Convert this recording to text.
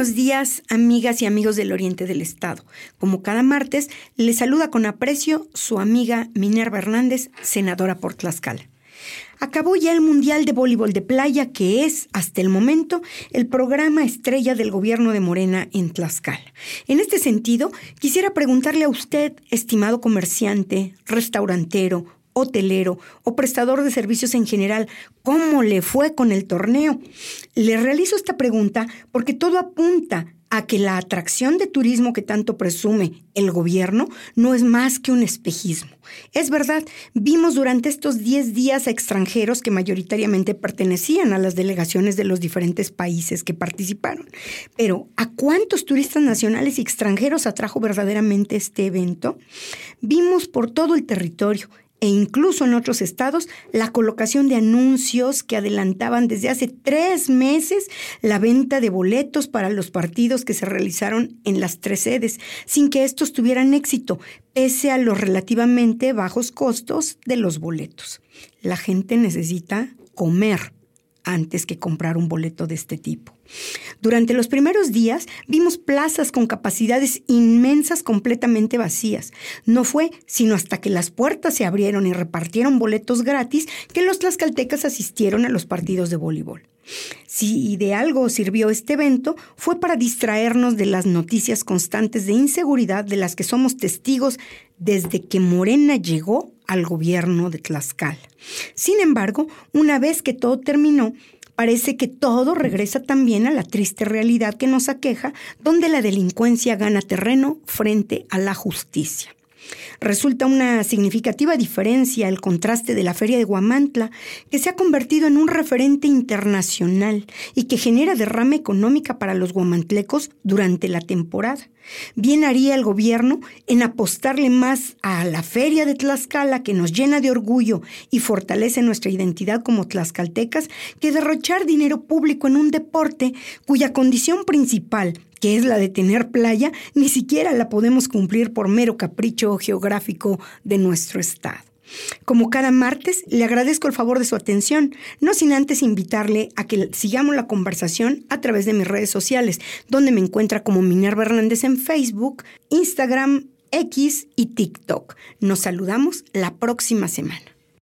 buenos días, amigas y amigos del Oriente del Estado. Como cada martes, les saluda con aprecio su amiga Minerva Hernández, senadora por Tlaxcala. Acabó ya el Mundial de Voleibol de Playa, que es, hasta el momento, el programa estrella del gobierno de Morena en Tlaxcala. En este sentido, quisiera preguntarle a usted, estimado comerciante, restaurantero, hotelero o prestador de servicios en general, ¿cómo le fue con el torneo? Le realizo esta pregunta porque todo apunta a que la atracción de turismo que tanto presume el gobierno no es más que un espejismo. Es verdad, vimos durante estos 10 días a extranjeros que mayoritariamente pertenecían a las delegaciones de los diferentes países que participaron. Pero, ¿a cuántos turistas nacionales y extranjeros atrajo verdaderamente este evento? Vimos por todo el territorio e incluso en otros estados la colocación de anuncios que adelantaban desde hace tres meses la venta de boletos para los partidos que se realizaron en las tres sedes, sin que estos tuvieran éxito, pese a los relativamente bajos costos de los boletos. La gente necesita comer antes que comprar un boleto de este tipo. Durante los primeros días vimos plazas con capacidades inmensas completamente vacías. No fue sino hasta que las puertas se abrieron y repartieron boletos gratis que los tlaxcaltecas asistieron a los partidos de voleibol. Si de algo sirvió este evento fue para distraernos de las noticias constantes de inseguridad de las que somos testigos desde que Morena llegó al gobierno de Tlaxcala. Sin embargo, una vez que todo terminó, parece que todo regresa también a la triste realidad que nos aqueja, donde la delincuencia gana terreno frente a la justicia. Resulta una significativa diferencia el contraste de la Feria de Guamantla, que se ha convertido en un referente internacional y que genera derrama económica para los guamantlecos durante la temporada. Bien haría el gobierno en apostarle más a la Feria de Tlaxcala, que nos llena de orgullo y fortalece nuestra identidad como tlaxcaltecas, que derrochar dinero público en un deporte cuya condición principal que es la de tener playa, ni siquiera la podemos cumplir por mero capricho geográfico de nuestro estado. Como cada martes, le agradezco el favor de su atención, no sin antes invitarle a que sigamos la conversación a través de mis redes sociales, donde me encuentra como Minerva Hernández en Facebook, Instagram, X y TikTok. Nos saludamos la próxima semana.